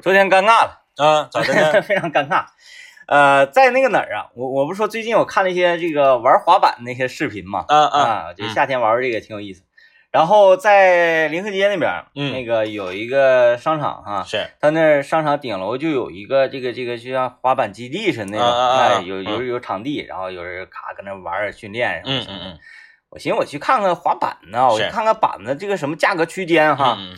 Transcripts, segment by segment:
昨天尴尬了，啊，咋的呢？非常尴尬。呃，在那个哪儿啊？我我不是说最近我看了一些这个玩滑板那些视频嘛，啊啊，啊，就夏天玩这个挺有意思。然后在临河街那边，嗯那个有一个商场哈，是他那儿商场顶楼就有一个这个这个就像滑板基地似的那种，有有有场地，然后有人卡搁那玩儿训练什么什么的。嗯嗯嗯，我寻思我去看看滑板呢，我去看看板子这个什么价格区间哈。嗯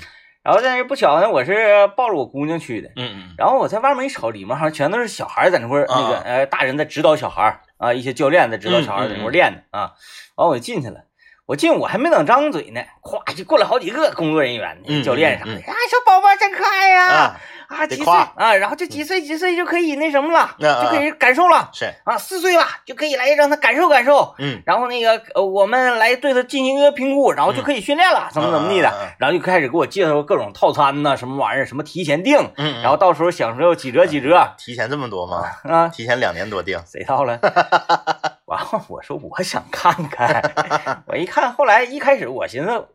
然后但是不巧呢，我是抱着我姑娘去的，嗯嗯。然后我在外面一瞅，里面好像全都是小孩在那块儿，那个大人在指导小孩一些教练在指导小孩儿在那块儿练呢啊。完我就进去了，我进我还没等张嘴呢，咵就过来好几个工作人员、嗯教练啥的，嗯。啊小宝宝真可爱呀、啊，啊，几岁啊，然后就几岁几岁就可以那什么了，就可以感受了是，啊，四岁了就可以来让他感受感受，嗯。然后那个呃我们来对他进行一个评估，然后就可以训练了，怎么怎么地的然后就开始给我介绍各种套餐呐，什么玩意儿，什么提前订，嗯，然后到时候享受几折几折提前这么多吗？啊，提前两年多订，谁到了？完后我说我想看看，我一看，后来一开始我寻思，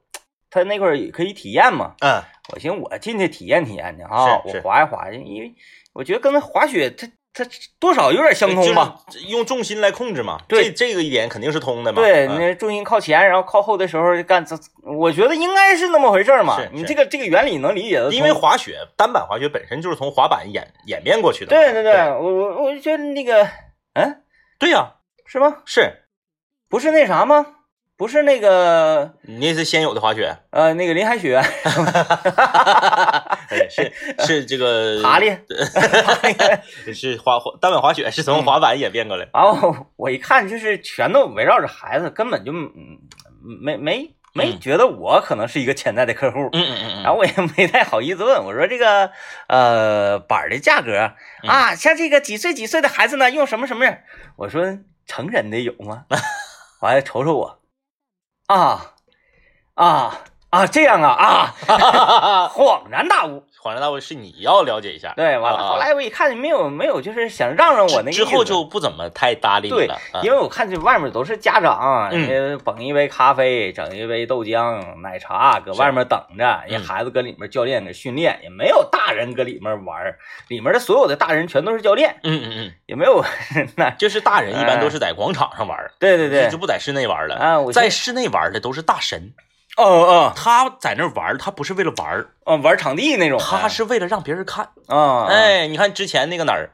他那块儿可以体验嘛，嗯我寻思我进去体验体验去啊，我滑一滑去，因为我觉得跟那滑雪它它多少有点相通吧。，就是用重心来控制嘛，对这这个一点肯定是通的嘛，对，嗯那重心靠前，然后靠后的时候干，这我觉得应该是那么回事儿嘛你这个这个原理能理解的，因为滑雪单板滑雪本身就是从滑板演演变过去的嘛，对对对，我我我就觉得那个，嗯，对呀，是吗？是不是那啥吗？不是那个你那是先有的滑雪，呃那个林海雪 是是这个 爬哩，是滑滑单板滑雪是从滑板演变过来，然后我一看就是全都围绕着孩子，根本就嗯没没没嗯觉得我可能是一个潜在的客户。嗯嗯嗯然后我也没太好意思问，我说这个呃板的价格嗯啊，像这个几岁几岁的孩子呢，用什么什么？我说成人的有吗？完了瞅瞅我，啊啊啊这样啊啊，恍然大悟。恍然大悟是你要了解一下，对，完了啊后来我一看没有没有，就是想让让我那个之后就不怎么太搭理你了，啊。因为我看这外面都是家长，捧一杯咖啡，整一杯豆浆、奶茶，搁外面等着，人孩子搁里面教练给训练，也没有大人搁里面玩儿，里面的所有的大人全都是教练，嗯嗯嗯，也没有 那，就是大人一般都是在广场上玩儿，对对对。就就，不在室内玩了。啊，我在室内玩的都是大神，哦哦。他在那儿玩儿，他不是为了玩儿，哦玩场地那种，他是为了让别人看。啊，哎，你看之前那个哪儿，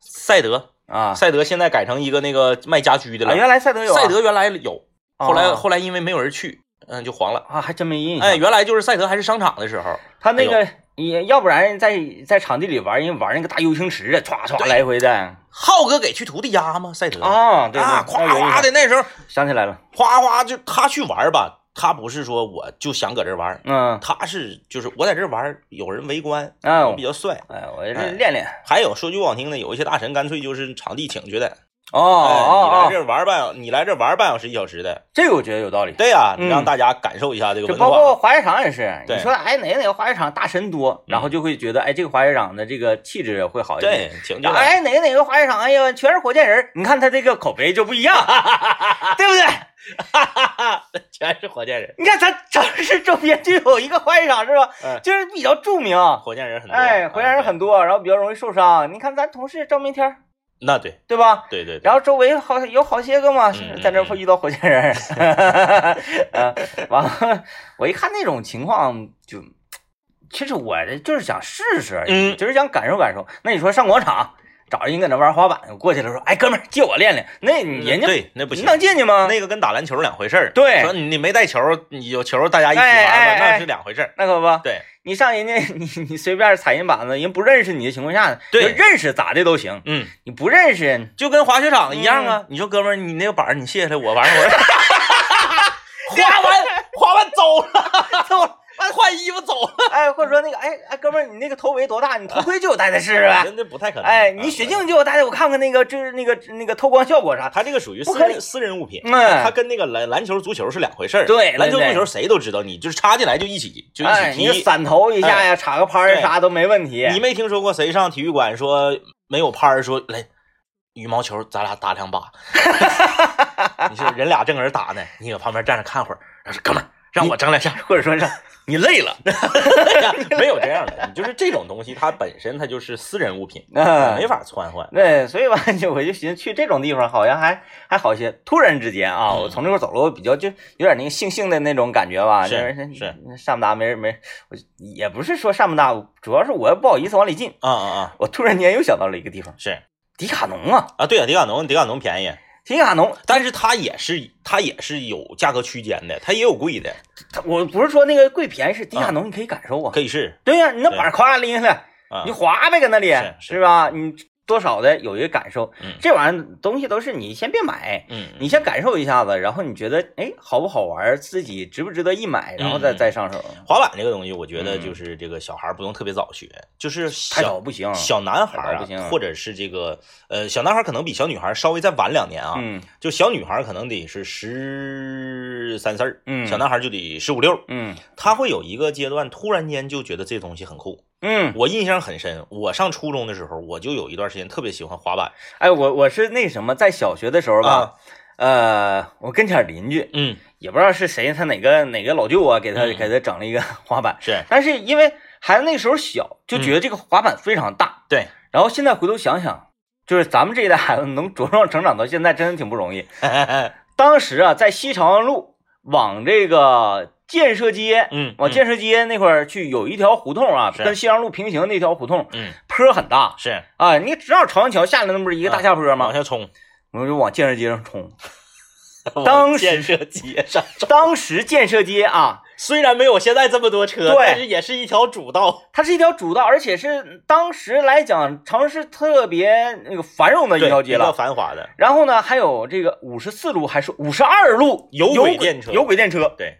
赛德，啊，赛德现在改成一个那个卖家居的啊了。原来赛德有啊，赛德原来有，后来啊后来因为没有人去，嗯，就黄了。啊还真没印象，哎，原来就是赛德还是商场的时候，他那个也要不然在在场地里玩，人玩那个大 U 型池的，歘歘来回的，浩哥给去徒弟压吗？赛德。啊，对啊，对，夸夸的那时候想起来了，哗哗就他去玩吧，他不是说我就想搁这儿玩，嗯他是就是我在这玩，有人围观，啊我比较帅。哎，我这哎练练。还有说句不好听的，有一些大神干脆就是场地请去的，哦哎，你来这玩半小，你来这玩半小时一小时的，这个我觉得有道理。对呀，让大家感受一下这个就文化。包括滑雪场也是，你说哎哪个哪个滑雪场大神多，然后就会觉得哎这个滑雪场的这个气质会好一点。对，请进来。然后哎哪个哪个滑雪场哎呀全是火箭人，你看他这个口碑就不一样，对不对？全是火箭人，你看咱城市周边就有一个滑雪场是吧？嗯就是比较著名，火箭人很多。哎，火箭人啊很多，然后比较容易受伤。你看咱同事赵明天那对对吧？对对对，然后周围好有好些个嘛，嗯在那会遇到火箭人，嗯，完了，我一看那种情况就，其实我这就是想试试嗯就是想感受感受。那你说上广场找人搁那玩滑板，我过去了说，哎，哥们儿借我练练，那人家对那不行，你能进去吗？那个跟打篮球两回事儿。对说你你没带球，你有球大家一起玩哎哎吧，哎那是两回事儿。那可不，对，你上人家 你你随便踩人板子，人不认识你的情况下，对认识咋的都行，嗯，你不认识，就跟滑雪场一样嗯啊。你说哥们儿，你那个板儿你卸下来，我玩会儿。滑完滑完走了，走了。换衣服走了，哎，或者说那个，哎哎，哥们儿，你那个头围多大？你头盔借我戴戴试试呗。真的不太可能。哎，啊你雪镜借我戴戴，我看看那个就是那个那个透光效果啥。他这个属于私人私人物品，嗯他跟那个篮篮球、足球是两回事儿。对篮球足球谁都知道，你就是插进来就一起就一哎，起踢。你散头一下呀，插个拍儿啥都没问题。你没听说过谁上体育馆说没有拍儿说来羽毛球咱俩打两把？你说人俩正搁这打呢，你搁旁边站着看会儿，他说哥们儿让我整两下，或者说让你累了，没有这样的，你就是这种东西，它本身它就是私人物品，嗯没法窜换。对，所以吧，就我就寻思去这种地方好像还还好些。突然之间啊，嗯我从这块走路比较就有点那个悻悻的那种感觉吧，是就是是上不达没人没也不是说上不达，主要是我不好意思往里进。啊啊啊，我突然间又想到了一个地方，是迪卡侬啊，啊，对啊，迪卡侬，迪卡侬便宜，迪卡侬，但是它也是它也是有价格区间的，它也有贵的，它我不是说那个贵便宜，是迪卡侬你可以感受啊。可以试对呀、你那板儿咵拎下来，啊你。滑呗，搁那里是是吧？你多少的有一个感受。嗯这玩意儿东西都是你先别买，嗯，你先感受一下子，然后你觉得哎好不好玩，自己值不值得一买，然后再、嗯再上手。滑板这个东西，我觉得嗯就是这个小孩儿不用特别早学，就是太小早不行。小男孩不行，或者是这个呃小男孩儿可能比小女孩儿稍微再晚两年啊，嗯就小女孩儿可能得是十三四儿，嗯小男孩儿就得十五六，嗯他会有一个阶段突然间就觉得这东西很酷。嗯，我印象很深，我上初中的时候，我就有一段时间特别喜欢滑板。哎，我我是那什么，在小学的时候吧，啊，呃，我跟前邻居嗯，也不知道是谁，他哪个哪个老舅啊，给他、嗯。给他整了一个 滑板，是。但是因为孩子那时候小，就嗯觉得这个滑板非常大，对，然后现在回头想想，就是咱们这一代孩子能茁壮成长到现在，真的挺不容易。当时啊，在西长安路往这个建设街，嗯，嗯。往建设街那块儿去，有一条胡同啊，跟西阳路平行那条胡同，嗯。坡很大是。啊，你只要朝阳桥下来，那不是一个大下坡吗？往下冲，我们就往建设街上冲。当时建设街上，当时建设街啊，虽然没有现在这么多车，对。但是也是一条主道。它是一条主道，而且是当时来讲城市特别那个繁荣的一条街了。繁华的，然后呢，还有这个五十四路还是五十二路有有轨电车。有轨电车，对，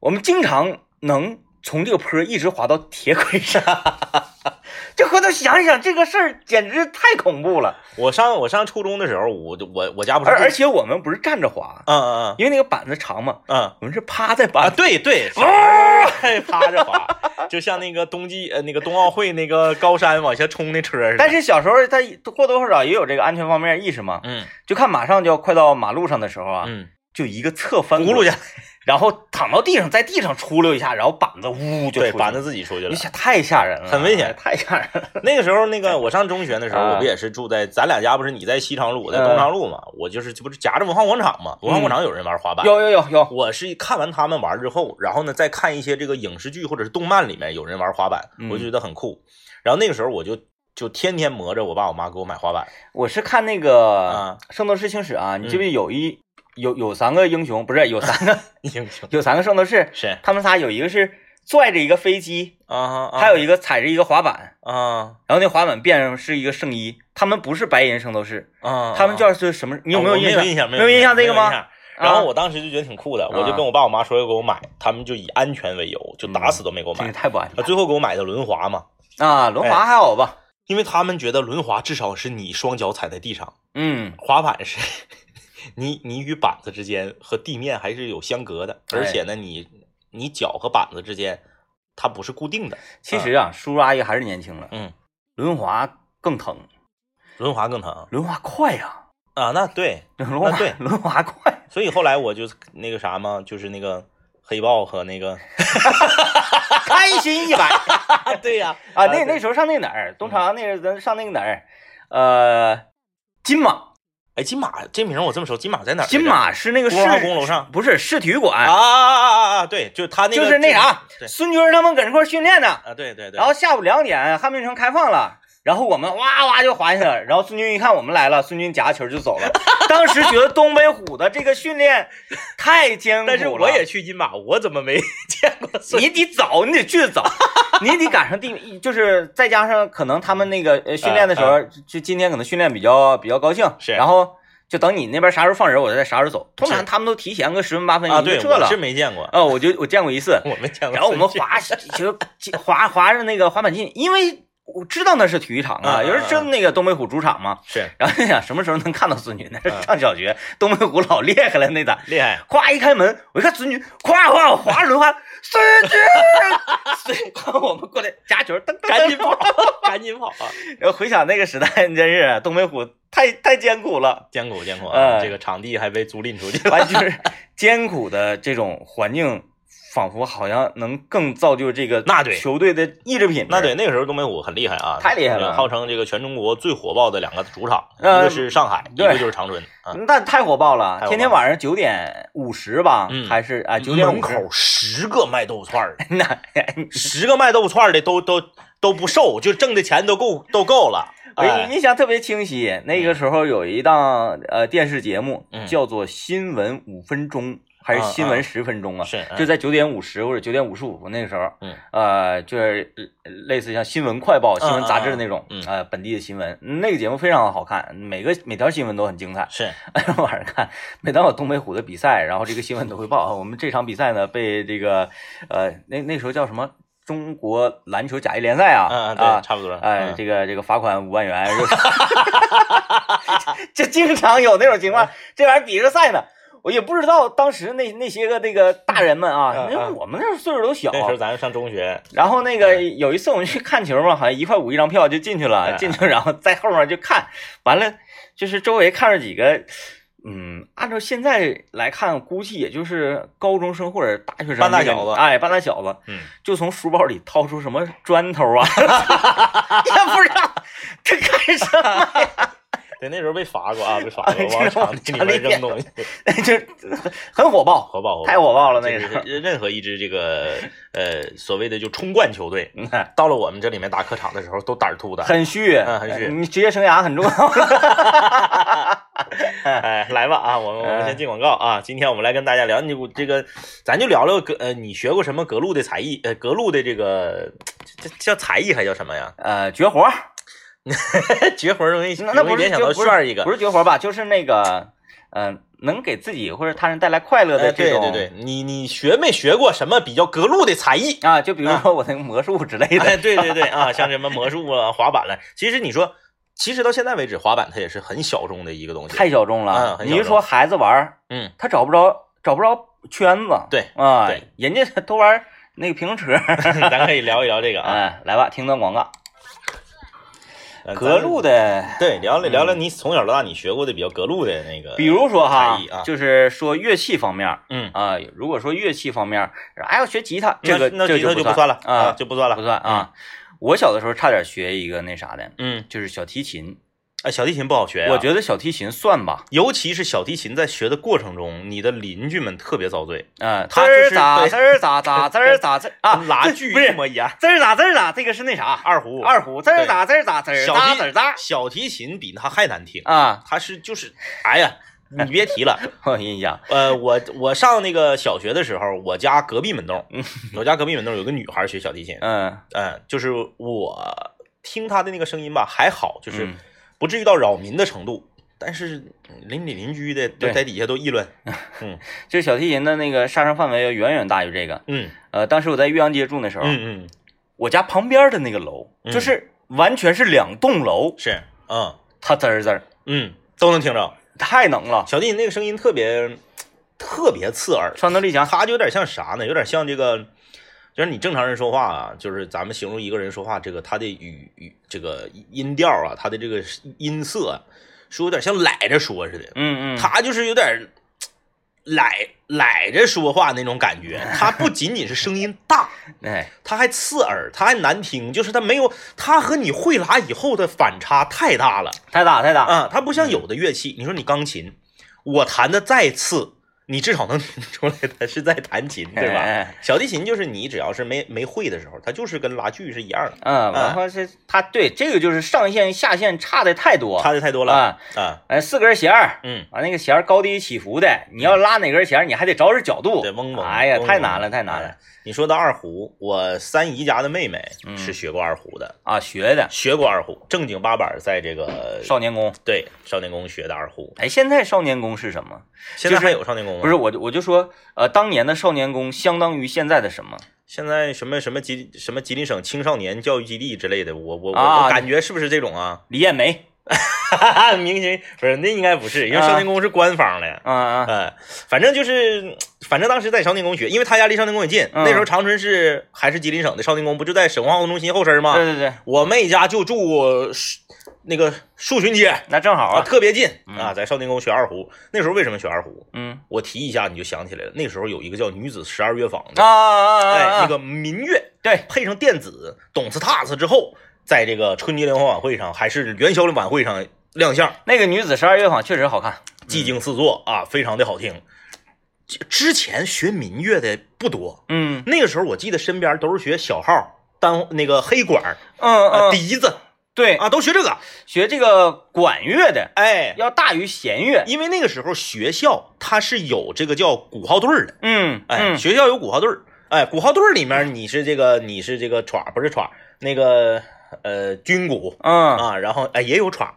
我们经常能从这个坡一直滑到铁轨上。这回头想一想，这个事儿简直太恐怖了。我上我上初中的时候，我我我家不是而而且我们不是站着滑，嗯嗯嗯因为那个板子长嘛，嗯嗯我们是趴在啊，板子。对对，还趴着滑，就像那个冬季呃那个冬奥会那个高山往下冲那车似的。但是小时候他或多或少也有这个安全方面意识嘛，嗯就看马上就要快到马路上的时候啊，嗯，就一个侧翻轱辘去，然后躺到地上，在地上出溜一下，然后板子呜就对，板子自己出去了你。想太吓人了，很危险太吓人了。那个时候，那个 我上中学的时候，啊我不也是住在咱俩家不是你在西昌路，我在嗯东昌路嘛？我就是这不是夹着文化广场嘛？文化广场有人玩滑板。有有有有，我是看完他们玩之后，然后呢再看一些这个影视剧或者是动漫里面有人玩滑板，嗯我就觉得很酷。然后那个时候我就就天天磨着我爸我妈给我买滑板。我是看那个啊《圣斗士星矢》啊，你记嗯不记得有一有有三个英雄，不是有三个 英雄。有三个圣斗士，是。他们仨有一个是拽着一个飞机，啊，啊还有一个踩着一个滑板，啊。然后那滑板变成是一个圣衣，他们不是白银圣斗士，啊，他们叫是什么？你有没有印象？没有印象？没有印象这个吗？然后啊。我当时就觉得挺酷的，我就啊跟我爸我妈说要给我买，他们就以安全为由，就打死都没给我这个买。太不安全啊，最后给我买的轮滑嘛，啊！轮滑还好吧？因为他们觉得轮滑至少是你双脚踩在地上，嗯，滑板是你你与板子之间和地面还是有相隔的，而且呢，你你脚和板子之间它不是固定的。其实啊，叔叔阿姨还是年轻了，嗯，轮滑更疼，轮滑更疼轮滑快呀、啊，那对，轮滑啊对轮滑快。所以后来我就那个啥嘛，就是那个黑豹和那个 开心一百 对呀啊！那那时候上那哪儿，东朝阳那个咱上那个哪儿，呃，金马，哎，金马这名我这么熟，金马在哪儿？金马是那个文化宫，楼上不是市体育啊馆，啊啊啊啊！对，就是他那个就是那啥，孙军他们搁那块训练呢。啊，对对对，然后下午两点，汉密城开放了。然后我们哇哇就滑下去了，然后孙军一看我们来了，孙军夹球就走了。当时觉得东北虎的这个训练太艰苦了，但是我也去金马，我怎么没 见过孙？你得早，你得去的早，你得赶上地，就是再加上可能他们那个呃训练的时候，就今天可能训练比较比较高兴，嗯是然后就等你那边啥时候放人，我再啥时候走。通常他们都提前个十分八分就撤了对我是。没见过，哦，我就我见过一次，我没见过。然后我们滑就滑滑着那个滑板进，因为我知道那是体育场啊，有人知道那个东北虎主场嘛，是然后就想什么时候能看到孙女？那是嗯上小学，东北虎老厉害了那咋。厉害，咵一开门，我一看孙女，咵咵滑轮滑，孙女，孙军，我们过来夹球，噔噔赶紧跑，，赶紧跑啊！然后回想那个时代，真是东北虎太太艰苦了，艰苦艰苦啊！哎这个场地还被租赁出去了。完就是艰苦的这种环境仿佛好像能更造就这个那对球队的意志品质。那对，那个时候东北虎很厉害啊，太厉害了号称这个全中国最火爆的两个主场，一呃个是上海，一个就是长春啊。那太火爆了太火爆，了天天晚上九点五十吧，嗯还是啊九点门五十口十个卖豆腐串儿 的，那十个卖豆腐串儿的都都都不瘦，就挣的钱都够都够了。我哎印象特别清晰，那个时候有一档呃电视节目嗯叫做《新闻五分钟》还是啊《新闻十分钟》啊？是就在九点五十或者九点五十五那个时候，嗯，呃，就是呃类似像新闻快报、新闻杂志那种，嗯嗯呃，本地的新闻，那个节目非常好看，每个每条新闻都很精彩。是 晚上看，每当有东北虎的比赛，然后这个新闻都会报。我们这场比赛呢，被这个呃，那那时候叫什么？中国篮球甲级联赛啊，嗯，啊，，差不多。哎，嗯这个这个罚款五万元，就 经常有那种情况，这玩意儿比着赛呢。我也不知道当时那那些个那个大人们啊，嗯因为我们那时候岁数都小那，时候咱上中学，然后那个有一次我们去看球嘛，好像一块五一张票就进去了，嗯。进去然后在后面就看，完了就是周围看着几个，嗯，按照现在来看，估计也就是高中生或者大学生半大小子哎，半大小子，嗯，就从书包里掏出什么砖头啊，也不知道他干什么呀，对，那时候被罚过啊，被罚过，哎往场地里面扔东西，就很火爆，火爆火爆，太火爆了那个时候。是任何一支这个呃所谓的就冲冠球队，到了我们这里面打客场的时候都胆儿突的。很虚，嗯很虚你职业生涯很重要。哎，来吧啊，我们我们先进广告啊。今天我们来跟大家聊，你这个咱就聊聊格呃，你学过什么格路的才艺？呃，格路的这个这这叫才艺还叫什么呀？呃，绝活儿，绝活容易那那不是容易联想到绝不是旋儿一个不。是绝活吧？就是那个，嗯、能给自己或者他人带来快乐哎，的这种。对对对，你你学没学过什么比较格路的才艺？啊，就比如说我那个魔术之类的。哎，对对对啊，像什么魔术啊、滑板了，其实你说，其实到现在为止，滑板它也是很小众的一个东西。太小众了你是说孩子玩儿，嗯，他找不着找不着圈子。对啊，对，人家都玩那个平衡车。咱可以聊一聊这个啊。哎，来吧，听段广告。呃格路的，对，聊聊聊你从小到大你学过的比较格路的那个，比如说哈啊，就是说乐器方面嗯，啊，如果说乐器方面，哎，要学吉他，这个那那吉他就不算了啊，就不算了，不算啊。我小的时候差点学一个那啥的，嗯，就是小提琴。哎，小提琴不好学呀、我觉得小提琴算吧，尤其是小提琴在学的过程中，你的邻居们特别遭罪，嗯，他就是滋儿咋对滋儿咋咋滋儿咋滋 啊，跟拉锯不是一模一样。滋儿咋滋儿咋，这个是那啥二胡，二胡，滋儿咋滋儿咋滋儿小提咋滋儿咋小提琴比他还难听，啊，他是就是，哎呀，你别提了。我跟你讲，呃，我我上那个小学的时候，我家隔壁门洞嗯，我家隔壁门洞有个女孩学小提琴，嗯，嗯，就是我听她的那个声音吧，还好，就是嗯不至于到扰民的程度，但是邻里邻居的在底下都议论，嗯就是小提琴的那个杀伤范围要远远大于这个。嗯呃，当时我在岳阳街住的时候，嗯嗯，我家旁边的那个楼嗯就是完全是两栋楼，是，嗯它滋儿滋儿，嗯，都能听着。太能了，小提琴那个声音特别特别刺耳，穿透力强。它就有点像啥呢？有点像这个，就是你正常人说话啊，就是咱们形容一个人说话，这个他的语语这个音调啊，他的这个音色啊，是有点像赖着说似的。嗯嗯，他就是有点赖赖着说话那种感觉。他不仅仅是声音大，哎，他还刺耳，他还难听，就是他没有他和你会拉以后的反差太大了。太大太大，啊，他不像有的乐器，你说你钢琴，我弹的再次，你至少能听出来他是在弹琴，对吧？小提琴就是你只要是没没会的时候，它就是跟拉锯是一样的，嗯，然后是它对这个就是上线下线差的太多，差的太多了。啊，啊，哎，四根弦儿，嗯，完那个弦儿高低起伏的，你要拉哪根弦儿，你还得找准角度，对，嗡嗡，哎呀，太难了，太难了。哎你说到二胡，我三姨家的妹妹嗯。是学过二胡的，啊！学的。学过二胡，正经八百在这个少年宫，对少年宫学的二胡。哎，现在少年宫是什么？现在还有少年宫吗？不是，我就我就说，呃，当年的少年宫相当于现在的什么？现在什么什么吉什么吉林省青少年教育基地之类的，我我我啊我感觉是不是这种啊？李艳梅，明星不是，那应该不是，因为啊少年宫是官方的。啊啊，哎，反正就是，反正当时在少年宫学，因为他家离少年宫也近。嗯那时候长春市还是吉林省的少年宫，不就在省文化活动中心后身吗？对对对，我妹家就住十那个树群街啊，那正好啊，特别近嗯。啊，在少年宫学二胡。那时候为什么学二胡？嗯。我提一下你就想起来了，那时候有一个叫女子十二乐坊的，啊啊啊，哎，啊。那个民乐对，配上电子懂次踏次之后，在这个春节联欢晚会上还是元宵的晚会上亮相，那个女子十二乐坊确实好看，技惊四座啊，非常的好听。之之前学民乐的不多，嗯。那个时候我记得身边都是学小号、单那个黑管嗯，笛子对，啊，都学这个。学这个管乐的哎，要大于弦乐，因为那个时候学校它是有这个叫鼓号队儿的，嗯哎，嗯。学校有鼓号队儿，哎，鼓号队儿里面 你是这个你是这个歘不是歘那个呃军鼓。嗯，啊，然后哎也有歘，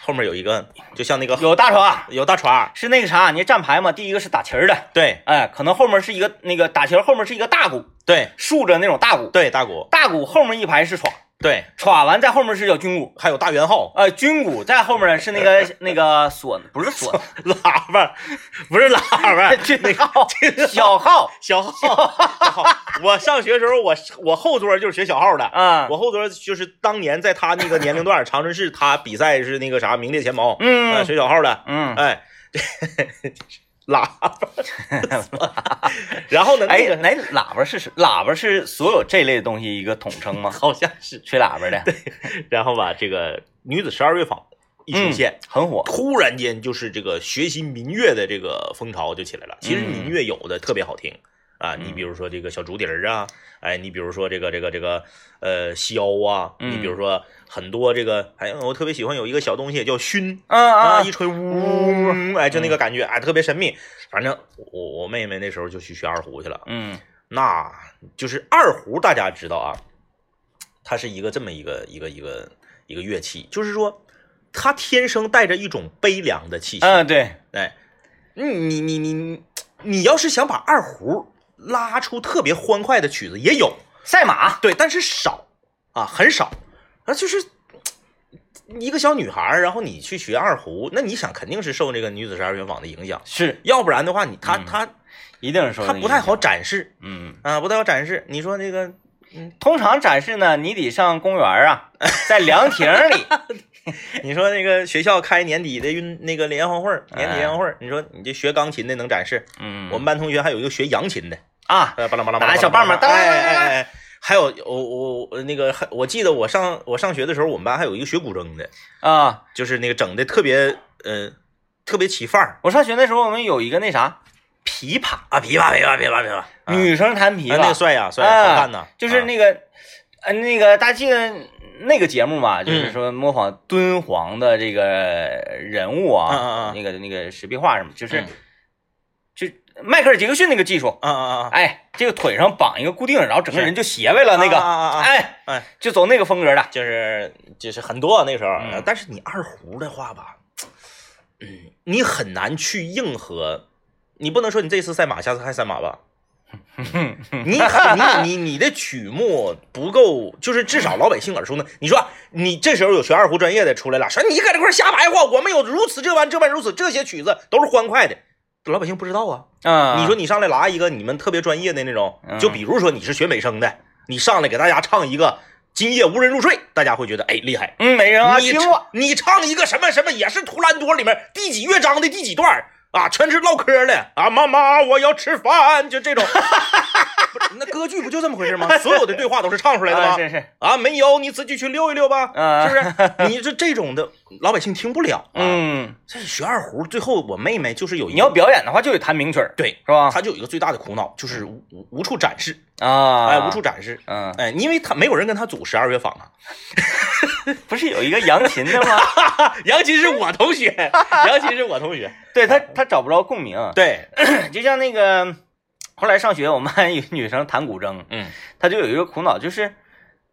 后面有一个就像那个有大船，有大歘，是那个啥，你站牌嘛，第一个是打旗儿的，对。哎，可能后面是一个那个打旗儿后面是一个大鼓，对。竖着那种大鼓，对大鼓，大鼓后面一排是歘，对，歘完在后面是叫军鼓，还有大圆号。呃，军鼓在后面是那个 那个唢，不是唢，喇叭，不是喇叭，军号。小号。小号，小号。我上学的时候，我我后桌就是学小号的。啊，我后桌就是当年在他那个年龄段，长春市他比赛是那个啥名列前茅，呃嗯学小号的，嗯，哎，喇叭，然后呢，哎那，喇叭是什喇叭是所有这类东西一个统称吗？好像是，吹喇叭的，对然后吧，这个女子十二乐坊一出嗯现，很火，突然间就是这个学习民乐的这个风潮就起来了。其实民乐有的特别好听啊，你比如说这个小竹笛儿啊，哎，你比如说这个这个这个呃箫啊，嗯你比如说很多这个，哎我特别喜欢有一个小东西叫埙嗯啊，啊一吹呜，哎，就那个感觉，哎，特别神秘。反正我我妹妹那时候就去学二胡去了，嗯。那就是二胡，大家知道啊，它是一个这么一个一个一个一个乐器，就是说它天生带着一种悲凉的气息。嗯，对，哎，你你你你你要是想把二胡拉出特别欢快的曲子，也有，赛马，对，但是少啊，很少。啊，就是一个小女孩，然后你去学二胡，那你想肯定是受这个女子十二乐坊的影响，是。要不然的话，你她嗯。她一定是受她不太好展示。嗯，啊，不太好展示。你说这个通常展示呢，你得上公园啊，在凉亭里，你说那个学校开年底的运那个联欢会儿，年底哎联欢会儿，你说你这学钢琴的能展示，嗯，我们班同学还有一个学扬琴的，啊，呃，巴拉巴拉拿巴拉，小棒棒哎哎当哎哎，还有我我我那个我记得我上我上学的时候，我们班还有一个学古筝的，啊，就是那个整的特别呃特别起范儿。我上学那时候，我们有一个那啥琵琶，啊，琵琶琵琶琵琶琵琶，啊。女生弹琵琶那个，帅呀帅呀，啊好看呐，啊就是那个，呃，那个大家记得那个节目嘛，就是嗯。说模仿敦煌的这个人物啊，那个那个石壁画什么，就是、嗯。就迈克尔杰克逊那个技术，啊啊啊，哎，这个腿上绑一个固定，然后整个人就斜歪了，那个，啊啊啊啊哎哎，就走那个风格的，就是就是很多啊那时候，嗯但是你二胡的话吧，嗯，你很难去硬核，你不能说你这次赛马，下次还赛马吧。你你你你的曲目不够，就是至少老百姓耳熟能。你说你这时候有学二胡专业的出来了，说你搁这块瞎白话，我们有如此这般这般如此，这些曲子都是欢快的，老百姓不知道啊。啊，你说你上来拉一个你们特别专业的那种，嗯就比如说你是学美声的，你上来给大家唱一个《今夜无人入睡》，大家会觉得哎厉害。嗯，没人啊，你听过，你唱一个什么什么，也是《图兰朵》里面第几乐章的第几段啊，全是唠嗑的啊，妈妈我要吃饭，就这种。不 是那歌剧不就这么回事吗？所有的对话都是唱出来的吗？啊是是，啊，没有，你自己去溜一溜吧，啊是不是？你这这种的老百姓听不了啊。嗯，这学二胡，最后我妹妹就是有一你要表演的话就得弹名曲，对，是吧？她就有一个最大的苦恼，就是无无无处展示，啊，哎，无处展示，嗯，哎，因为她没有人跟她组十二乐坊啊。不是有一个扬琴的吗？杨琴是我同学，杨琴是我同学，对他，他找不着共鸣，对，就像那个后来上学，我们班有女生弹古筝，嗯。她就有一个苦恼，就是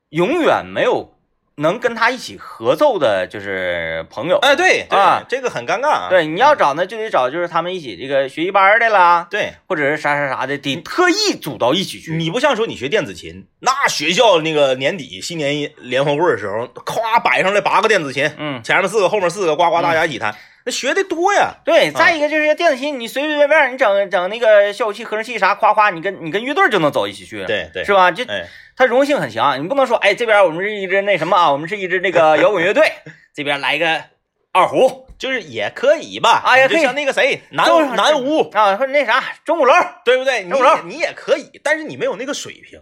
永远没有能跟她一起合奏的，就是朋友。哎，对对啊。这个很尴尬啊。对，你要找呢，就得找就是他们一起这个学习班的啦，对，或者是啥啥啥的，得特意组到一起去。你不像说你学电子琴，那学校那个年底新年联欢会的时候，咵摆上来八个电子琴，嗯，前面四个，后面四个，呱呱大家一起弹，那学的多呀。对，再一个就是电子琴，你随随便便你整整那个效果器、合成器啥，夸夸，你跟你跟乐队就能走一起去，对对，是吧？就哎，它融合性很强，你不能说，哎，这边我们是一支那什么啊，我们是一支那个摇滚乐队，这边来一个二胡就是也可以吧，啊也可以像那个谁南南屋，啊，或者那啥钟鼓楼，对不对？你钟鼓楼你也可以，但是你没有那个水平，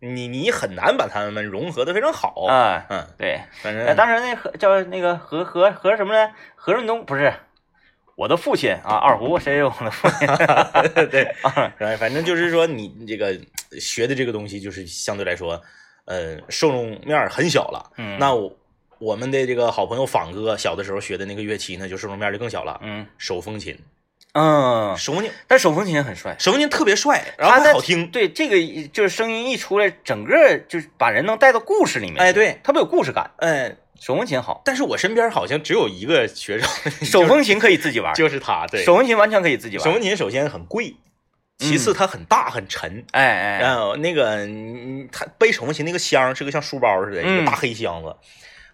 你你很难把他们融合的非常好。啊，嗯，对，反呃，正当时那何叫那个何何何什么呢？何润东不是我的父亲啊，二胡谁是我的父亲？对，啊反反正就是说你你这个学的这个东西，就是相对来说，呃，受众面很小了。嗯那我我们的这个好朋友仿哥小的时候学的那个乐器呢，就受众面就更小了。嗯手风琴，嗯，手风琴，但手风琴很帅，手风琴特别帅，然后好听。对，这个就是声音一出来，整个就是把人能带到故事里面。哎，，对，特别有故事感。嗯，手风琴好，但是我身边好像只有一个学生，手风琴可以自己玩，就是他。对，手风琴完全可以自己玩。手风琴首先很贵，其次它很大很沉。哎哎，然后那个，嗯他背手风琴那个箱是个像书包似的，一嗯个大黑箱子。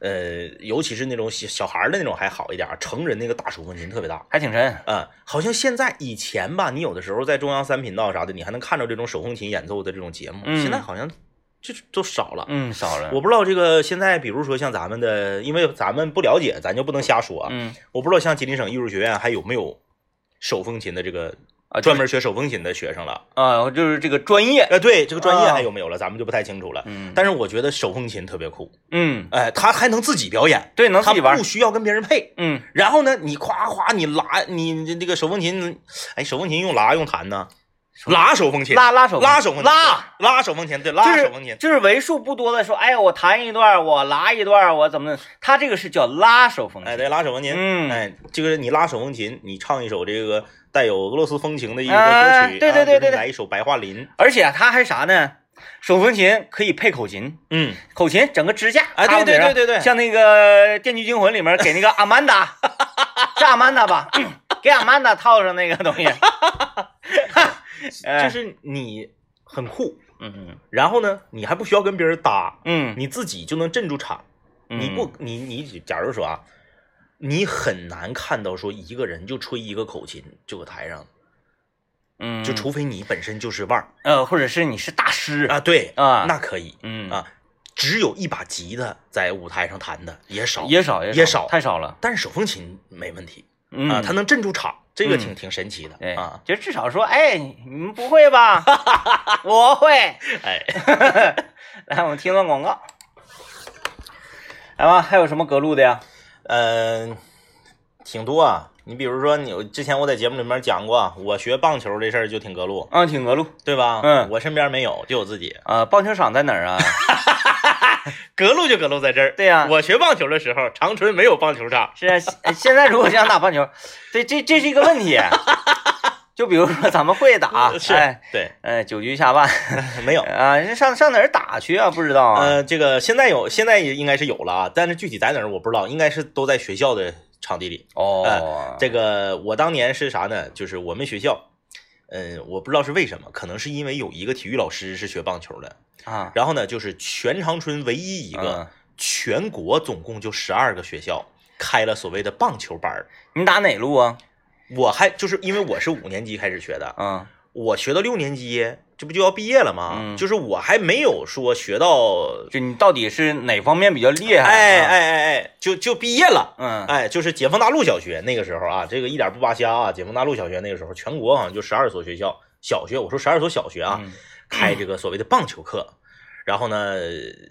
呃，尤其是那种小小孩的那种还好一点，成人那个大手风琴特别大。还挺沉。啊、好像现在以前吧，你有的时候在中央三频道啥的，你还能看着这种手风琴演奏的这种节目。嗯现在好像就都少了。嗯，少了。我不知道这个现在，比如说像咱们的，因为咱们不了解，咱就不能瞎说啊。嗯我不知道像吉林省艺术学院还有没有手风琴的这个啊，专门学手风琴的学生了。啊，就是这个专业。啊，对，这个专业啊还有没有了，咱们就不太清楚了。嗯但是我觉得手风琴特别酷，嗯，哎，他还能自己表演，对，能自己玩不。需要跟别人配。嗯，然后呢，你夸夸你拉你这个手风琴，哎，手风琴用拉用弹呢？拉手风琴，拉拉手拉手风琴，拉拉手风琴，对，拉手风琴。就是为数不多的说，哎呀，我弹一段，我拉一段，我怎么的？他这个是叫拉手风琴。哎，对，拉手风琴。嗯哎，这个你拉手风琴，你唱一首这个带有俄罗斯风情的一个哎歌曲，对对对对对来一首《白桦林》。而且它还啥呢？手风琴可以配口琴，嗯，口琴整个支架，哎对对对对对像那个《电锯惊魂》里面给那个阿曼达，是阿曼达吧？嗯 给阿曼达套上那个东西，哎 就是你很酷，嗯然后呢，你还不需要跟别人搭，嗯，你自己就能镇住场。你不，你你假如说啊，你很难看到说一个人就吹一个口琴就搁台上，嗯，就除非你本身就是腕儿呃，或者是你是大师啊，对啊那可以嗯啊。只有一把吉他在舞台上弹的也少，也少也少太少了，但是手风琴没问题嗯啊，它能镇住场，这个挺嗯挺神奇的啊。就至少说，哎，你们不会吧？我会。哎，来，我们听段广告。来吧，还有什么隔路的呀？嗯，挺多啊。你比如说，你之前我在节目里面讲过，我学棒球这事儿就挺格路，啊，挺格路。对吧？嗯我身边没有，就我自己。啊，棒球场在哪儿啊？格路就格路在这儿。对呀我学棒球的时候，长春没有棒球场。是啊，现现在如果想打棒球，对，这这是一个问题。就比如说咱们会打，是，哎，对，呃，九局下半 没有。啊，上上哪儿打去啊？不知道啊。呃，这个现在有，现在也应该是有了啊，但是具体在哪儿我不知道，应该是都在学校的场地里。哦，这个我当年是啥呢？就是我们学校，嗯，我不知道是为什么，可能是因为有一个体育老师是学棒球的，啊，然后呢，就是全长春唯一一个嗯，全国总共就十二个学校开了所谓的棒球班儿。你打哪路啊？我还就是因为我是五年级开始学的，嗯我学到六年级，这不就要毕业了吗？嗯就是我还没有说学到，就你到底是哪方面比较厉害？啊，哎哎哎哎，就就毕业了。嗯哎，就是解放大路小学那个时候啊，这个一点不扒瞎啊。解放大路小学那个时候，全国好像就十二所学校，小学我说十二所小学啊，嗯开这个所谓的棒球课。然后呢，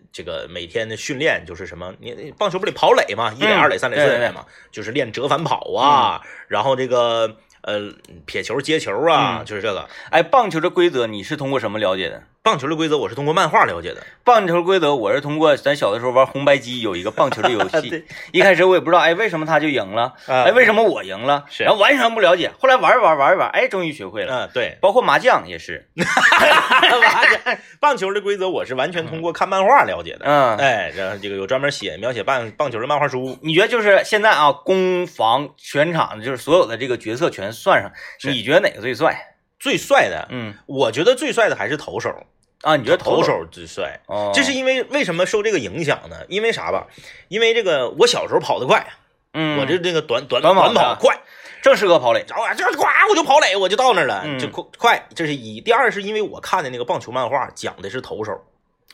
这个每天的训练就是什么？你你棒球不得跑垒嘛，一垒、嗯二垒、三垒、四垒嘛，就是练折返跑啊，然后这个呃撇球、接球啊，嗯就是这个。哎，棒球的规则你是通过什么了解的？棒球的规则我是通过漫画了解的。棒球规则我是通过咱小的时候玩红白机有一个棒球的游戏 对，一开始我也不知道，哎，为什么他就赢了，啊哎，为什么我赢了，是然后完全不了解，后来玩一玩玩一玩，哎，终于学会了，嗯，对，包括麻将也是，麻将棒球的规则我是完全通过看漫画了解的。嗯，哎，然后这个有专门写描写棒棒球的漫画书。你觉得就是现在啊，攻防全场就是所有的这个角色全算上，你觉得哪个最帅？最帅的，嗯我觉得最帅的还是投手，啊，你觉得投手？手最帅。哦，这是因为为什么受这个影响呢？因为啥吧？因为这个我小时候跑得快，嗯，我这这个短短短跑快，正适合跑垒。然后啊，就是呱我就跑垒，我就到那儿了，嗯就快快。这是一。第二是因为我看的那个棒球漫画讲的是投手，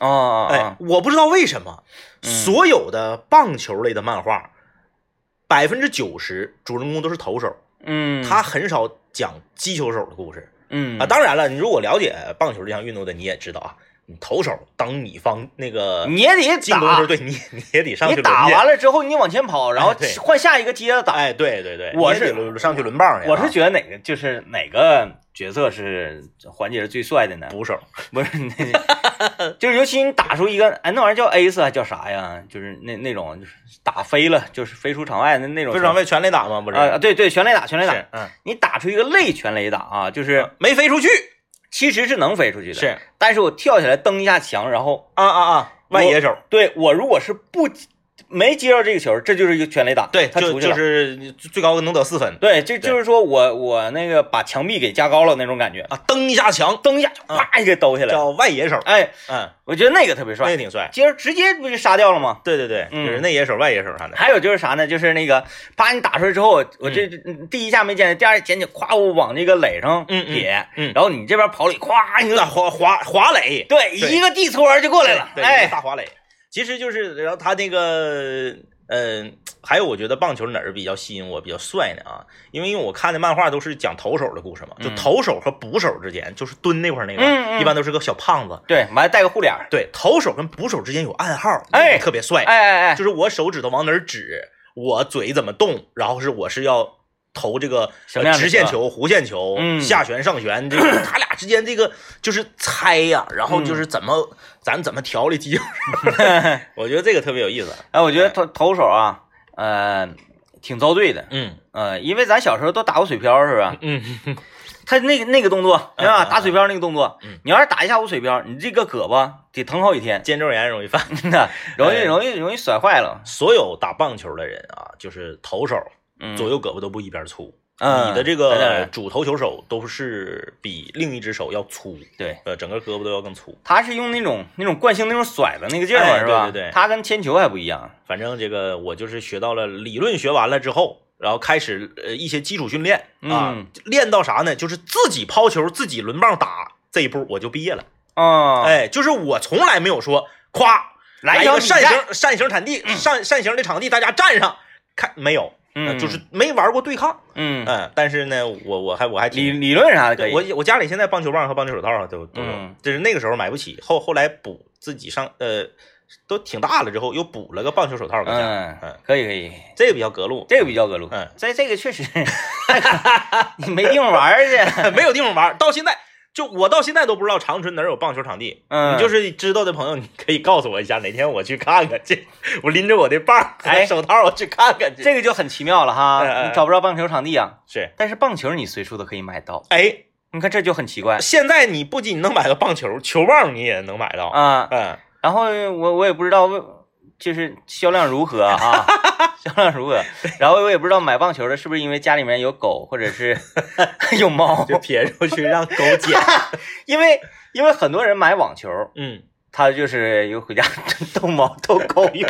哦哦哎哦，，我不知道为什么嗯所有的棒球类的漫画百分之九十主人公都是投手，嗯，他很少讲击球手的故事嗯啊。当然了，你如果了解棒球这项运动的，你也知道啊，你投手当你方那个你也得打进攻的时候，，对你你也得上去你打完了之后你往前跑，然后换下一个接着打。哎，对对对，我是上去轮棒。我是觉得哪个就是哪个角色是环节是最帅的呢？捕手，不是，那就是尤其你打出一个，哎，那玩意儿叫 A 四还叫啥呀？就是那那种就是打飞了，就是飞出场外的那种。飞场外全垒打吗？不是啊，对对，全垒打，全垒打。嗯，你打出一个类全垒打啊，就是没飞出去，其实是能飞出去的，是。但是我跳起来蹬一下墙，然后啊啊啊，外野手，对我如果是不没接到这个球，这就是一个全垒打，对，他出去。就是最高能得四分对，这就是说我我那个把墙壁给加高了那种感觉，啊，蹬一下墙蹬一下就啪一给兜下来，叫外野手，哎，嗯，我觉得那个特别帅，那个挺帅。接着直接不就杀掉了吗？对对对，嗯就是内野手、外野手啥的。还有就是啥呢？就是那个啪你打出来之后，我我这嗯第一下没捡，第二捡起，咵我往那个垒上撇，嗯然后你这边跑垒，咵你就那滑滑滑垒，对对一个地搓就过来了，哎个，大滑垒。其实就是，然后他那个，嗯、还有我觉得棒球哪儿比较吸引我，比较帅呢啊？因为因为我看的漫画都是讲投手的故事嘛，就嗯投手和捕手之间，就是蹲那块儿那个，嗯嗯一般都是个小胖子。对，完了带个护脸儿，对，投手跟捕手之间有暗号，哎特别帅。哎哎哎，就是我手指头往哪儿指，我嘴怎么动，然后是我是要投这个直线球、弧线球、嗯下旋、上旋，这个 他俩之间这个就是猜呀、然后就是怎么、咱怎么调理击球手，我觉得这个特别有意思。哎，我觉得投投手啊，呃，挺遭罪的，嗯呃，因为咱小时候都打过水漂，是吧？嗯，他那个那个动作，对吧？打水漂那个动作嗯，你要是打一下午水漂，你这个胳膊得疼好几天，肩周炎容易犯。容易哎容易容易甩坏了。所有打棒球的人啊，就是投手嗯，左右胳膊都不一边粗，嗯你的这个主投球手都是比另一只手要粗，对，呃，整个胳膊都要更粗。他是用那种那种惯性那种甩的那个劲儿嘛，哎是吧？对对对他跟铅球还不一样。反正这个我就是学到了理论，学完了之后，然后开始呃一些基础训练啊，嗯练到啥呢？就是自己抛球、自己轮棒打这一步我就毕业了。啊，哎，就是我从来没有说夸来一一个扇形扇形场地扇扇形的场地，大家站上看没有？嗯呃就是没玩过对抗。嗯，嗯，但是呢，我我还我还挺。理理论啥的可以。我我家里现在棒球棒和棒球手套啊都都有，嗯就是那个时候买不起，后后来补自己上呃都挺大了之后又补了个棒球手套嗯嗯，可以可以，这个比较格路，这个比较格路。嗯，这这个确实，你没地方玩去。没有地方玩，到现在就我到现在都不知道长春哪儿有棒球场地。嗯你就是知道的朋友，你可以告诉我一下，哪天我去看看去。我拎着我的棒和哎手套，我去看看去。这个就很奇妙了哈，哎你找不着棒球场地啊，是，但是棒球你随处都可以买到。哎，你看这就很奇怪现在你不仅能买到棒球，球棒你也能买到。啊。嗯，然后我我也不知道就是销量如何啊，销量如何。然后我也不知道买棒球的是不是因为家里面有狗或者是 有猫，就撇出去 让狗捡。因为因为很多人买网球，嗯，他就是有回家 逗猫逗狗用。